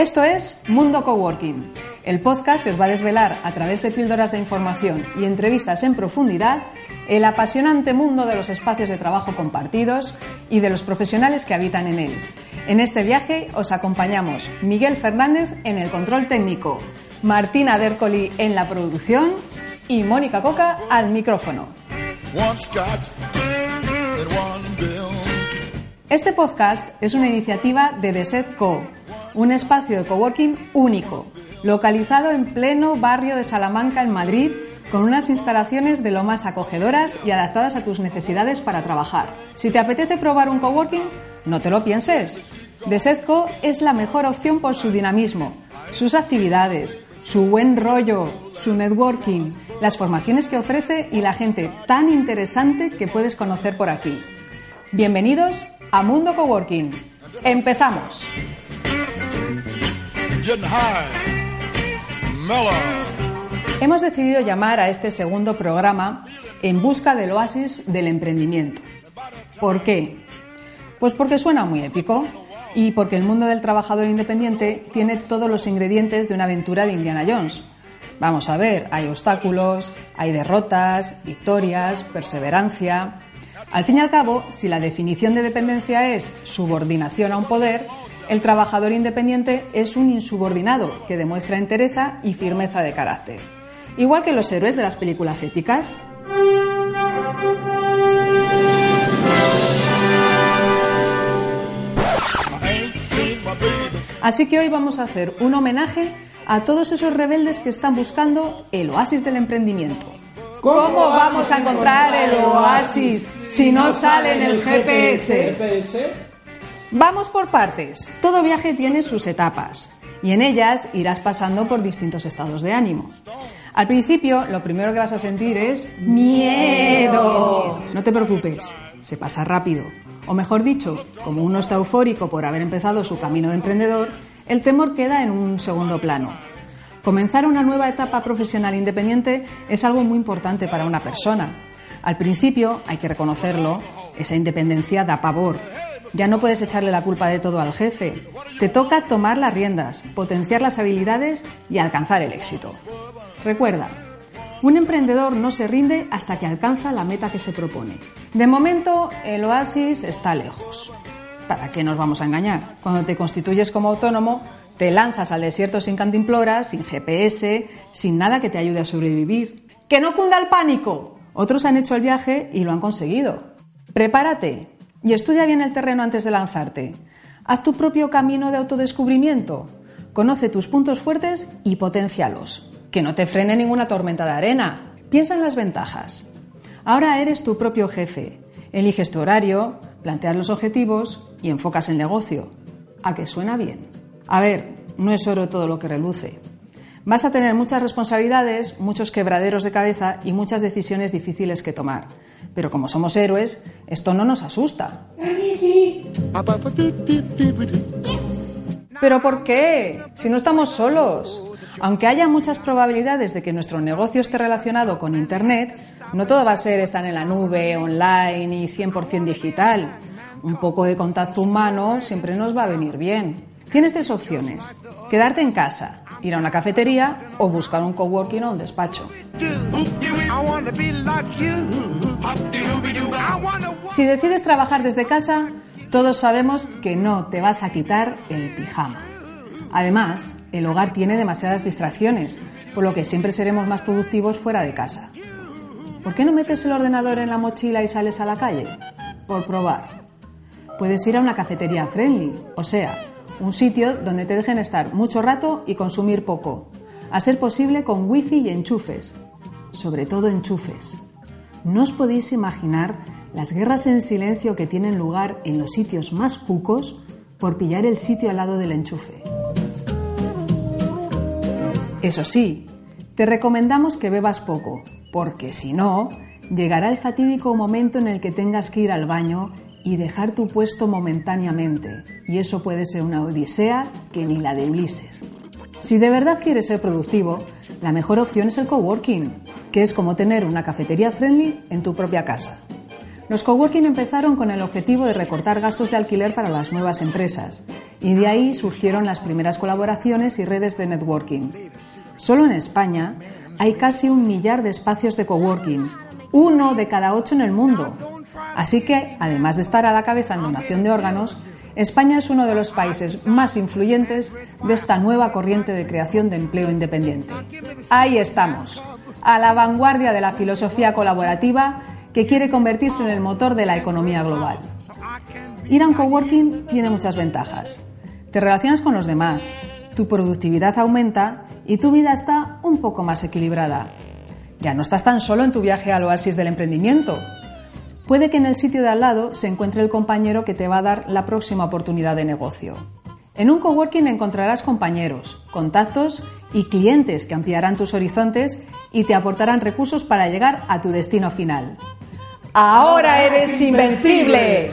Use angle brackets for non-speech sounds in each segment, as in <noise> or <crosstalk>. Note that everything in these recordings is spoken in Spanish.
Esto es Mundo Coworking, el podcast que os va a desvelar a través de píldoras de información y entrevistas en profundidad el apasionante mundo de los espacios de trabajo compartidos y de los profesionales que habitan en él. En este viaje os acompañamos Miguel Fernández en el control técnico, Martina Dercoli en la producción y Mónica Coca al micrófono. Este podcast es una iniciativa de The Co, un espacio de coworking único, localizado en pleno barrio de Salamanca, en Madrid, con unas instalaciones de lo más acogedoras y adaptadas a tus necesidades para trabajar. Si te apetece probar un coworking, no te lo pienses. Desetco es la mejor opción por su dinamismo, sus actividades, su buen rollo, su networking, las formaciones que ofrece y la gente tan interesante que puedes conocer por aquí. Bienvenidos a Mundo Coworking. ¡Empezamos! Hemos decidido llamar a este segundo programa En busca del oasis del emprendimiento. ¿Por qué? Pues porque suena muy épico y porque el mundo del trabajador independiente tiene todos los ingredientes de una aventura de Indiana Jones. Vamos a ver, hay obstáculos, hay derrotas, victorias, perseverancia. Al fin y al cabo, si la definición de dependencia es subordinación a un poder, el trabajador independiente es un insubordinado que demuestra entereza y firmeza de carácter. Igual que los héroes de las películas épicas. Así que hoy vamos a hacer un homenaje a todos esos rebeldes que están buscando el oasis del emprendimiento. ¿Cómo vamos a encontrar el oasis si no sale en el GPS? Vamos por partes. Todo viaje tiene sus etapas y en ellas irás pasando por distintos estados de ánimo. Al principio, lo primero que vas a sentir es miedo. No te preocupes, se pasa rápido. O mejor dicho, como uno está eufórico por haber empezado su camino de emprendedor, el temor queda en un segundo plano. Comenzar una nueva etapa profesional independiente es algo muy importante para una persona. Al principio, hay que reconocerlo, esa independencia da pavor. Ya no puedes echarle la culpa de todo al jefe. Te toca tomar las riendas, potenciar las habilidades y alcanzar el éxito. Recuerda, un emprendedor no se rinde hasta que alcanza la meta que se propone. De momento, el oasis está lejos. ¿Para qué nos vamos a engañar? Cuando te constituyes como autónomo, te lanzas al desierto sin cantimploras, sin GPS, sin nada que te ayude a sobrevivir. ¡Que no cunda el pánico! Otros han hecho el viaje y lo han conseguido. Prepárate y estudia bien el terreno antes de lanzarte. Haz tu propio camino de autodescubrimiento. Conoce tus puntos fuertes y potencialos que no te frene ninguna tormenta de arena. Piensa en las ventajas. Ahora eres tu propio jefe. Eliges tu horario, planteas los objetivos y enfocas el negocio. ¿A que suena bien? A ver, no es oro todo lo que reluce. Vas a tener muchas responsabilidades, muchos quebraderos de cabeza y muchas decisiones difíciles que tomar. Pero como somos héroes, esto no nos asusta. ¿Pero por qué? Si no estamos solos. Aunque haya muchas probabilidades de que nuestro negocio esté relacionado con Internet, no todo va a ser estar en la nube, online y 100% digital. Un poco de contacto humano siempre nos va a venir bien. Tienes tres opciones. Quedarte en casa, ir a una cafetería o buscar un coworking o un despacho. Si decides trabajar desde casa, todos sabemos que no te vas a quitar el pijama. Además, el hogar tiene demasiadas distracciones, por lo que siempre seremos más productivos fuera de casa. ¿Por qué no metes el ordenador en la mochila y sales a la calle? Por probar. Puedes ir a una cafetería friendly, o sea, un sitio donde te dejen estar mucho rato y consumir poco, a ser posible con wifi y enchufes, sobre todo enchufes. No os podéis imaginar las guerras en silencio que tienen lugar en los sitios más cucos por pillar el sitio al lado del enchufe. Eso sí, te recomendamos que bebas poco, porque si no, llegará el fatídico momento en el que tengas que ir al baño y dejar tu puesto momentáneamente, y eso puede ser una odisea que ni la de Ulises. Si de verdad quieres ser productivo, la mejor opción es el coworking, que es como tener una cafetería friendly en tu propia casa. Los coworking empezaron con el objetivo de recortar gastos de alquiler para las nuevas empresas y de ahí surgieron las primeras colaboraciones y redes de networking. Solo en España hay casi un millar de espacios de coworking, uno de cada ocho en el mundo. Así que, además de estar a la cabeza en donación de órganos, España es uno de los países más influyentes de esta nueva corriente de creación de empleo independiente. Ahí estamos, a la vanguardia de la filosofía colaborativa que quiere convertirse en el motor de la economía global. Ir a un coworking tiene muchas ventajas. Te relacionas con los demás, tu productividad aumenta y tu vida está un poco más equilibrada. Ya no estás tan solo en tu viaje al oasis del emprendimiento. Puede que en el sitio de al lado se encuentre el compañero que te va a dar la próxima oportunidad de negocio. En un coworking encontrarás compañeros, contactos y clientes que ampliarán tus horizontes y te aportarán recursos para llegar a tu destino final. Ahora eres invencible.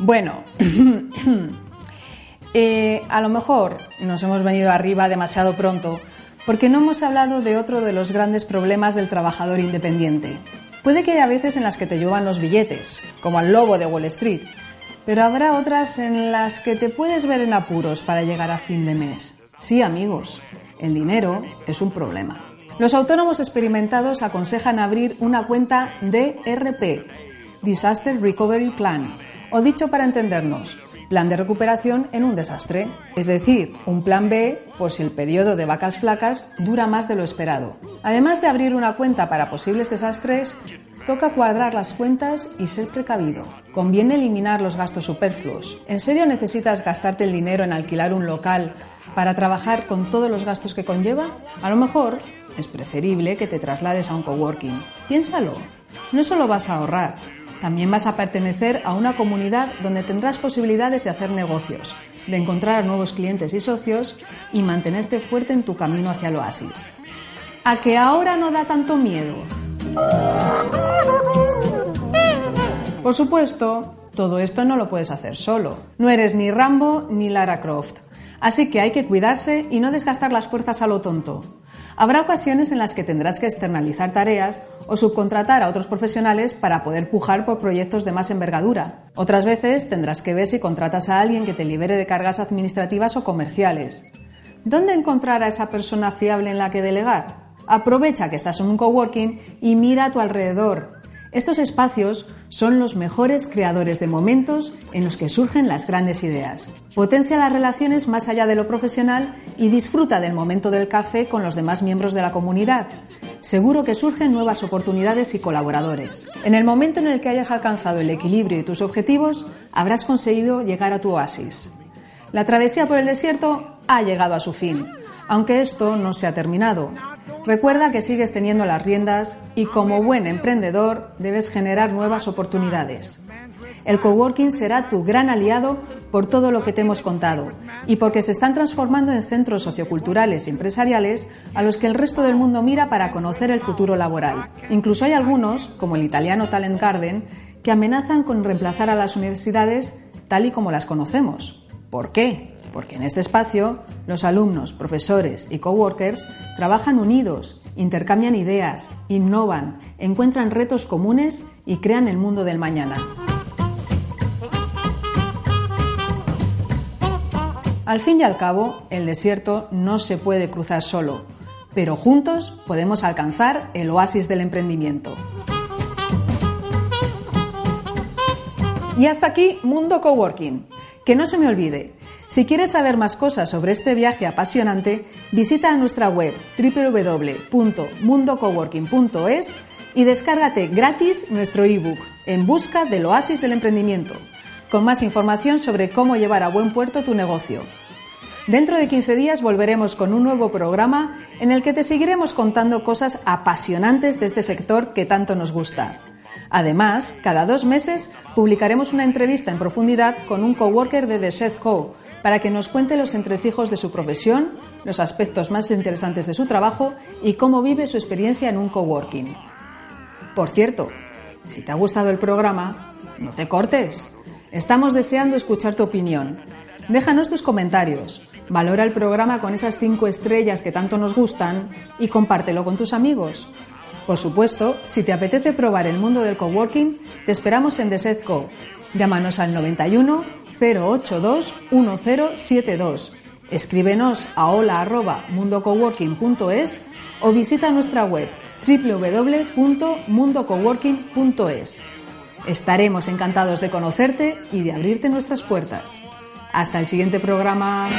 Bueno, <clears throat> eh, a lo mejor nos hemos venido arriba demasiado pronto porque no hemos hablado de otro de los grandes problemas del trabajador independiente. Puede que haya veces en las que te llevan los billetes, como al lobo de Wall Street, pero habrá otras en las que te puedes ver en apuros para llegar a fin de mes. Sí, amigos, el dinero es un problema. Los autónomos experimentados aconsejan abrir una cuenta DRP, Disaster Recovery Plan, o dicho para entendernos, plan de recuperación en un desastre, es decir, un plan B por si el periodo de vacas flacas dura más de lo esperado. Además de abrir una cuenta para posibles desastres, toca cuadrar las cuentas y ser precavido. Conviene eliminar los gastos superfluos. ¿En serio necesitas gastarte el dinero en alquilar un local para trabajar con todos los gastos que conlleva? A lo mejor es preferible que te traslades a un coworking. Piénsalo. No solo vas a ahorrar, también vas a pertenecer a una comunidad donde tendrás posibilidades de hacer negocios, de encontrar nuevos clientes y socios y mantenerte fuerte en tu camino hacia el oasis. ¿A que ahora no da tanto miedo? Por supuesto, todo esto no lo puedes hacer solo. No eres ni Rambo ni Lara Croft. Así que hay que cuidarse y no desgastar las fuerzas a lo tonto. Habrá ocasiones en las que tendrás que externalizar tareas o subcontratar a otros profesionales para poder pujar por proyectos de más envergadura. Otras veces tendrás que ver si contratas a alguien que te libere de cargas administrativas o comerciales. ¿Dónde encontrar a esa persona fiable en la que delegar? Aprovecha que estás en un coworking y mira a tu alrededor. Estos espacios son los mejores creadores de momentos en los que surgen las grandes ideas. Potencia las relaciones más allá de lo profesional y disfruta del momento del café con los demás miembros de la comunidad. Seguro que surgen nuevas oportunidades y colaboradores. En el momento en el que hayas alcanzado el equilibrio y tus objetivos, habrás conseguido llegar a tu oasis. La travesía por el desierto ha llegado a su fin, aunque esto no se ha terminado. Recuerda que sigues teniendo las riendas y como buen emprendedor debes generar nuevas oportunidades. El coworking será tu gran aliado por todo lo que te hemos contado y porque se están transformando en centros socioculturales y empresariales a los que el resto del mundo mira para conocer el futuro laboral. Incluso hay algunos, como el italiano Talent Garden, que amenazan con reemplazar a las universidades tal y como las conocemos. ¿Por qué? Porque en este espacio los alumnos, profesores y coworkers trabajan unidos, intercambian ideas, innovan, encuentran retos comunes y crean el mundo del mañana. Al fin y al cabo, el desierto no se puede cruzar solo, pero juntos podemos alcanzar el oasis del emprendimiento. Y hasta aquí Mundo Coworking. Que no se me olvide, si quieres saber más cosas sobre este viaje apasionante, visita nuestra web www.mundocoworking.es y descárgate gratis nuestro ebook En busca del oasis del emprendimiento, con más información sobre cómo llevar a buen puerto tu negocio. Dentro de 15 días volveremos con un nuevo programa en el que te seguiremos contando cosas apasionantes de este sector que tanto nos gusta. Además, cada dos meses publicaremos una entrevista en profundidad con un coworker de The Set Co para que nos cuente los entresijos de su profesión, los aspectos más interesantes de su trabajo y cómo vive su experiencia en un coworking. Por cierto, si te ha gustado el programa, no te cortes. Estamos deseando escuchar tu opinión. Déjanos tus comentarios. Valora el programa con esas cinco estrellas que tanto nos gustan y compártelo con tus amigos. Por supuesto, si te apetece probar el mundo del coworking, te esperamos en The Co. Llámanos al 91 082 1072. Escríbenos a hola@mundocoworking.es o visita nuestra web www.mundocoworking.es. Estaremos encantados de conocerte y de abrirte nuestras puertas. Hasta el siguiente programa.